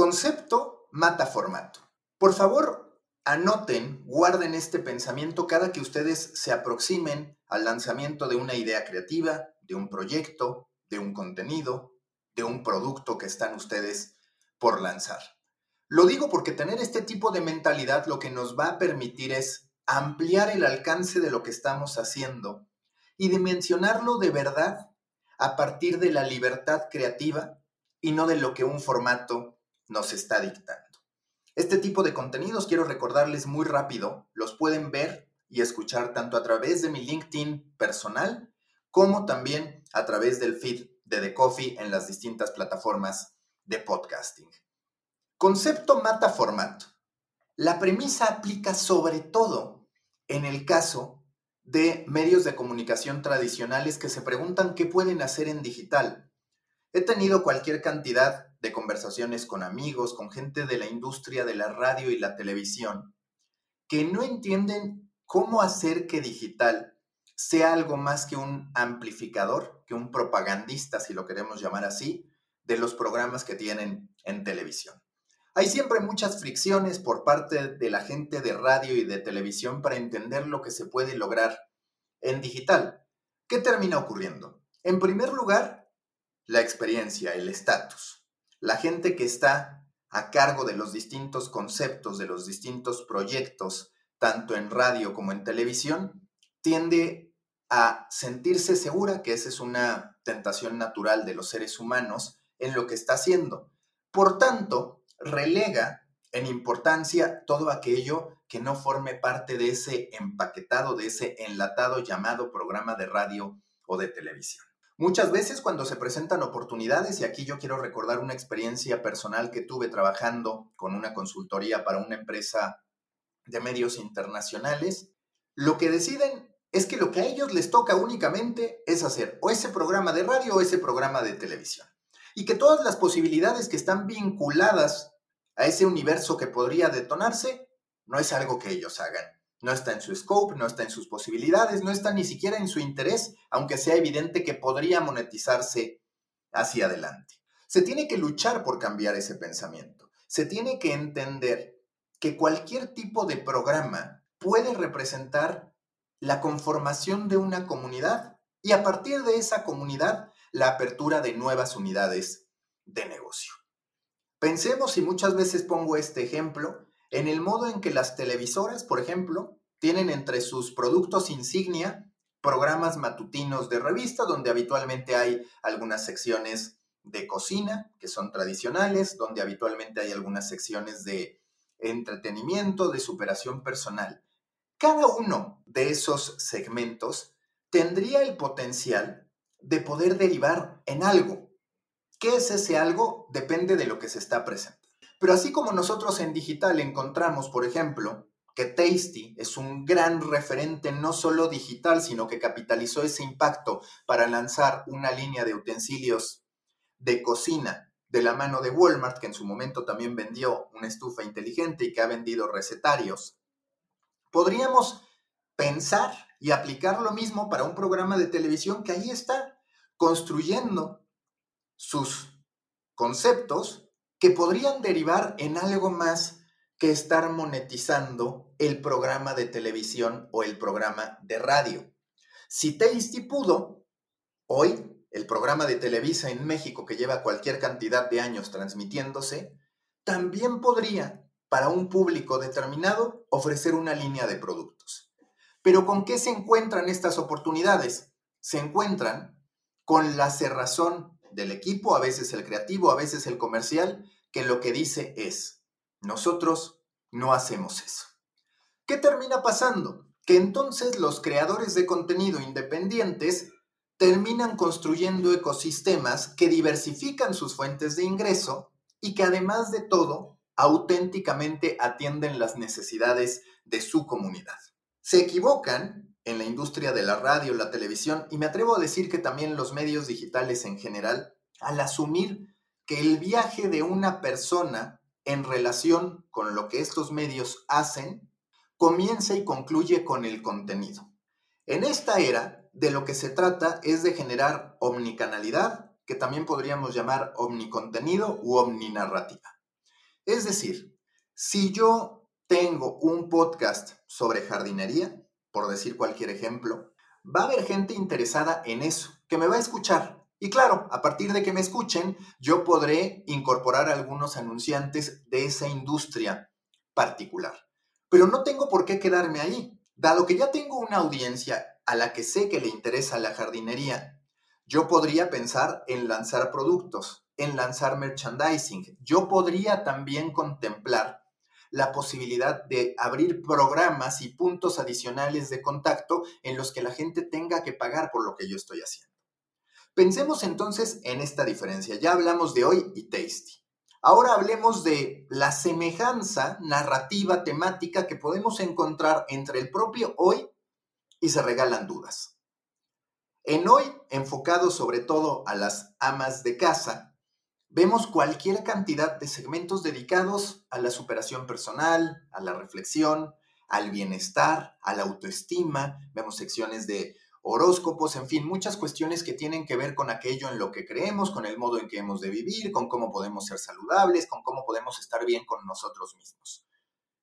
Concepto mata formato. Por favor, anoten, guarden este pensamiento cada que ustedes se aproximen al lanzamiento de una idea creativa, de un proyecto, de un contenido, de un producto que están ustedes por lanzar. Lo digo porque tener este tipo de mentalidad lo que nos va a permitir es ampliar el alcance de lo que estamos haciendo y dimensionarlo de verdad a partir de la libertad creativa y no de lo que un formato nos está dictando. Este tipo de contenidos, quiero recordarles muy rápido, los pueden ver y escuchar tanto a través de mi LinkedIn personal como también a través del feed de The Coffee en las distintas plataformas de podcasting. Concepto mata formato. La premisa aplica sobre todo en el caso de medios de comunicación tradicionales que se preguntan qué pueden hacer en digital. He tenido cualquier cantidad de conversaciones con amigos, con gente de la industria de la radio y la televisión, que no entienden cómo hacer que digital sea algo más que un amplificador, que un propagandista, si lo queremos llamar así, de los programas que tienen en televisión. Hay siempre muchas fricciones por parte de la gente de radio y de televisión para entender lo que se puede lograr en digital. ¿Qué termina ocurriendo? En primer lugar, la experiencia, el estatus. La gente que está a cargo de los distintos conceptos, de los distintos proyectos, tanto en radio como en televisión, tiende a sentirse segura, que esa es una tentación natural de los seres humanos, en lo que está haciendo. Por tanto, relega en importancia todo aquello que no forme parte de ese empaquetado, de ese enlatado llamado programa de radio o de televisión. Muchas veces cuando se presentan oportunidades, y aquí yo quiero recordar una experiencia personal que tuve trabajando con una consultoría para una empresa de medios internacionales, lo que deciden es que lo que a ellos les toca únicamente es hacer o ese programa de radio o ese programa de televisión. Y que todas las posibilidades que están vinculadas a ese universo que podría detonarse, no es algo que ellos hagan. No está en su scope, no está en sus posibilidades, no está ni siquiera en su interés, aunque sea evidente que podría monetizarse hacia adelante. Se tiene que luchar por cambiar ese pensamiento. Se tiene que entender que cualquier tipo de programa puede representar la conformación de una comunidad y a partir de esa comunidad la apertura de nuevas unidades de negocio. Pensemos, y muchas veces pongo este ejemplo, en el modo en que las televisoras, por ejemplo, tienen entre sus productos insignia programas matutinos de revista donde habitualmente hay algunas secciones de cocina que son tradicionales, donde habitualmente hay algunas secciones de entretenimiento, de superación personal. Cada uno de esos segmentos tendría el potencial de poder derivar en algo. ¿Qué es ese algo? Depende de lo que se está presentando. Pero así como nosotros en digital encontramos, por ejemplo, que Tasty es un gran referente no solo digital, sino que capitalizó ese impacto para lanzar una línea de utensilios de cocina de la mano de Walmart, que en su momento también vendió una estufa inteligente y que ha vendido recetarios Podríamos pensar y aplicar lo mismo para un programa de televisión que ahí está construyendo sus conceptos que podrían derivar en algo más que estar monetizando el programa de televisión o el programa de radio. Si Tasty pudo, hoy el programa de Televisa en México que lleva cualquier cantidad de años transmitiéndose, también podría para un público determinado ofrecer una línea de productos. Pero ¿con qué se encuentran estas oportunidades? Se encuentran con la cerrazón del equipo, a veces el creativo, a veces el comercial, que lo que dice es, nosotros no hacemos eso. ¿Qué termina pasando? Que entonces los creadores de contenido independientes terminan construyendo ecosistemas que diversifican sus fuentes de ingreso y que además de todo auténticamente atienden las necesidades de su comunidad. Se equivocan en la industria de la radio, la televisión y me atrevo a decir que también los medios digitales en general al asumir que el viaje de una persona en relación con lo que estos medios hacen comienza y concluye con el contenido. En esta era, de lo que se trata es de generar omnicanalidad, que también podríamos llamar omnicontenido u omninarrativa. Es decir, si yo tengo un podcast sobre jardinería, por decir cualquier ejemplo, va a haber gente interesada en eso, que me va a escuchar. Y claro, a partir de que me escuchen, yo podré incorporar algunos anunciantes de esa industria particular. Pero no tengo por qué quedarme ahí. Dado que ya tengo una audiencia a la que sé que le interesa la jardinería, yo podría pensar en lanzar productos, en lanzar merchandising. Yo podría también contemplar la posibilidad de abrir programas y puntos adicionales de contacto en los que la gente tenga que pagar por lo que yo estoy haciendo. Pensemos entonces en esta diferencia. Ya hablamos de hoy y Tasty. Ahora hablemos de la semejanza narrativa temática que podemos encontrar entre el propio hoy y se regalan dudas. En hoy, enfocado sobre todo a las amas de casa, vemos cualquier cantidad de segmentos dedicados a la superación personal, a la reflexión, al bienestar, a la autoestima, vemos secciones de horóscopos, en fin, muchas cuestiones que tienen que ver con aquello en lo que creemos, con el modo en que hemos de vivir, con cómo podemos ser saludables, con cómo podemos estar bien con nosotros mismos.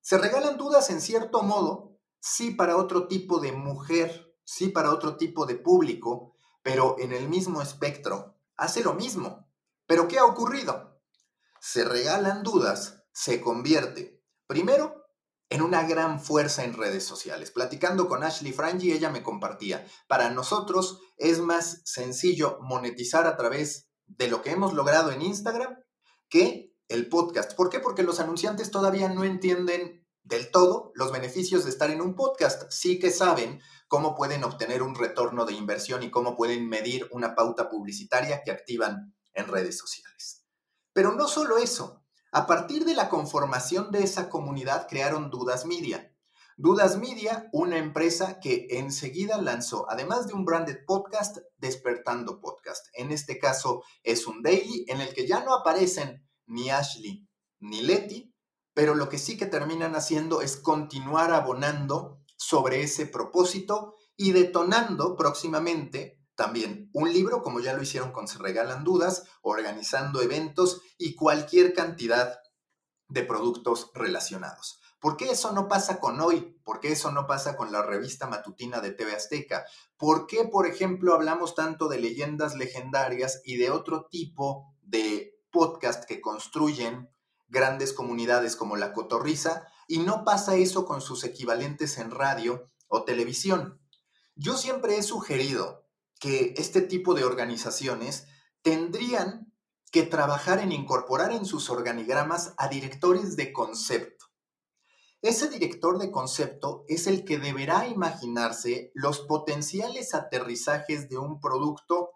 Se regalan dudas en cierto modo, sí para otro tipo de mujer, sí para otro tipo de público, pero en el mismo espectro hace lo mismo. ¿Pero qué ha ocurrido? Se regalan dudas, se convierte, primero, en una gran fuerza en redes sociales. Platicando con Ashley Frangi, ella me compartía, para nosotros es más sencillo monetizar a través de lo que hemos logrado en Instagram que el podcast. ¿Por qué? Porque los anunciantes todavía no entienden del todo los beneficios de estar en un podcast. Sí que saben cómo pueden obtener un retorno de inversión y cómo pueden medir una pauta publicitaria que activan en redes sociales. Pero no solo eso, a partir de la conformación de esa comunidad crearon Dudas Media. Dudas Media, una empresa que enseguida lanzó, además de un branded podcast, Despertando Podcast. En este caso es un daily en el que ya no aparecen ni Ashley ni Letty, pero lo que sí que terminan haciendo es continuar abonando sobre ese propósito y detonando próximamente también un libro, como ya lo hicieron con Se Regalan Dudas, organizando eventos y cualquier cantidad de productos relacionados. ¿Por qué eso no pasa con hoy? ¿Por qué eso no pasa con la revista matutina de TV Azteca? ¿Por qué, por ejemplo, hablamos tanto de leyendas legendarias y de otro tipo de podcast que construyen grandes comunidades como la Cotorriza y no pasa eso con sus equivalentes en radio o televisión? Yo siempre he sugerido que este tipo de organizaciones tendrían que trabajar en incorporar en sus organigramas a directores de concepto. Ese director de concepto es el que deberá imaginarse los potenciales aterrizajes de un producto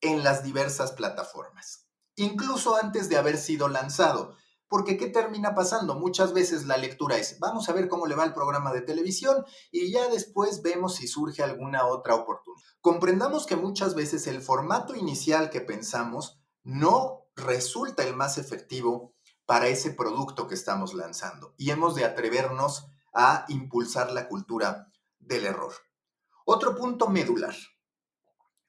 en las diversas plataformas, incluso antes de haber sido lanzado, porque ¿qué termina pasando? Muchas veces la lectura es, vamos a ver cómo le va el programa de televisión y ya después vemos si surge alguna otra oportunidad. Comprendamos que muchas veces el formato inicial que pensamos no resulta el más efectivo para ese producto que estamos lanzando y hemos de atrevernos a impulsar la cultura del error. Otro punto medular.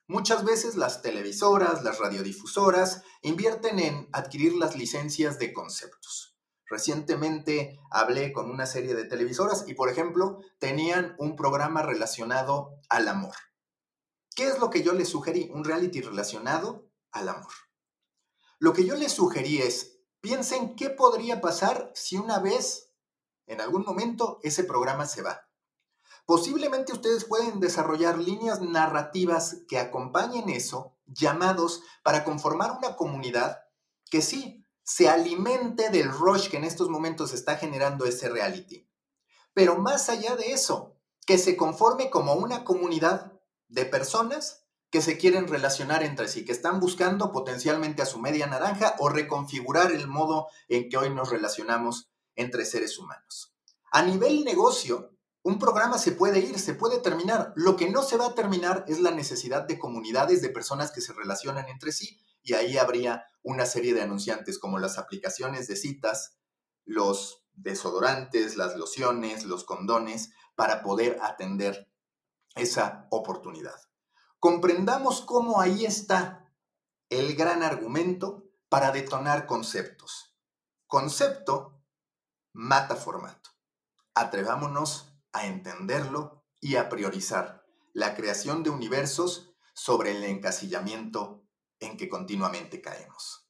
Muchas veces las televisoras, las radiodifusoras invierten en adquirir las licencias de conceptos. Recientemente hablé con una serie de televisoras y, por ejemplo, tenían un programa relacionado al amor. ¿Qué es lo que yo les sugerí? Un reality relacionado al amor. Lo que yo les sugerí es, piensen qué podría pasar si una vez, en algún momento, ese programa se va. Posiblemente ustedes pueden desarrollar líneas narrativas que acompañen eso, llamados para conformar una comunidad que sí se alimente del rush que en estos momentos está generando ese reality. Pero más allá de eso, que se conforme como una comunidad de personas que se quieren relacionar entre sí, que están buscando potencialmente a su media naranja o reconfigurar el modo en que hoy nos relacionamos entre seres humanos. A nivel negocio, un programa se puede ir, se puede terminar. Lo que no se va a terminar es la necesidad de comunidades de personas que se relacionan entre sí y ahí habría una serie de anunciantes como las aplicaciones de citas, los desodorantes, las lociones, los condones, para poder atender esa oportunidad. Comprendamos cómo ahí está el gran argumento para detonar conceptos. concepto mata formato. Atrevámonos a entenderlo y a priorizar la creación de universos sobre el encasillamiento en que continuamente caemos.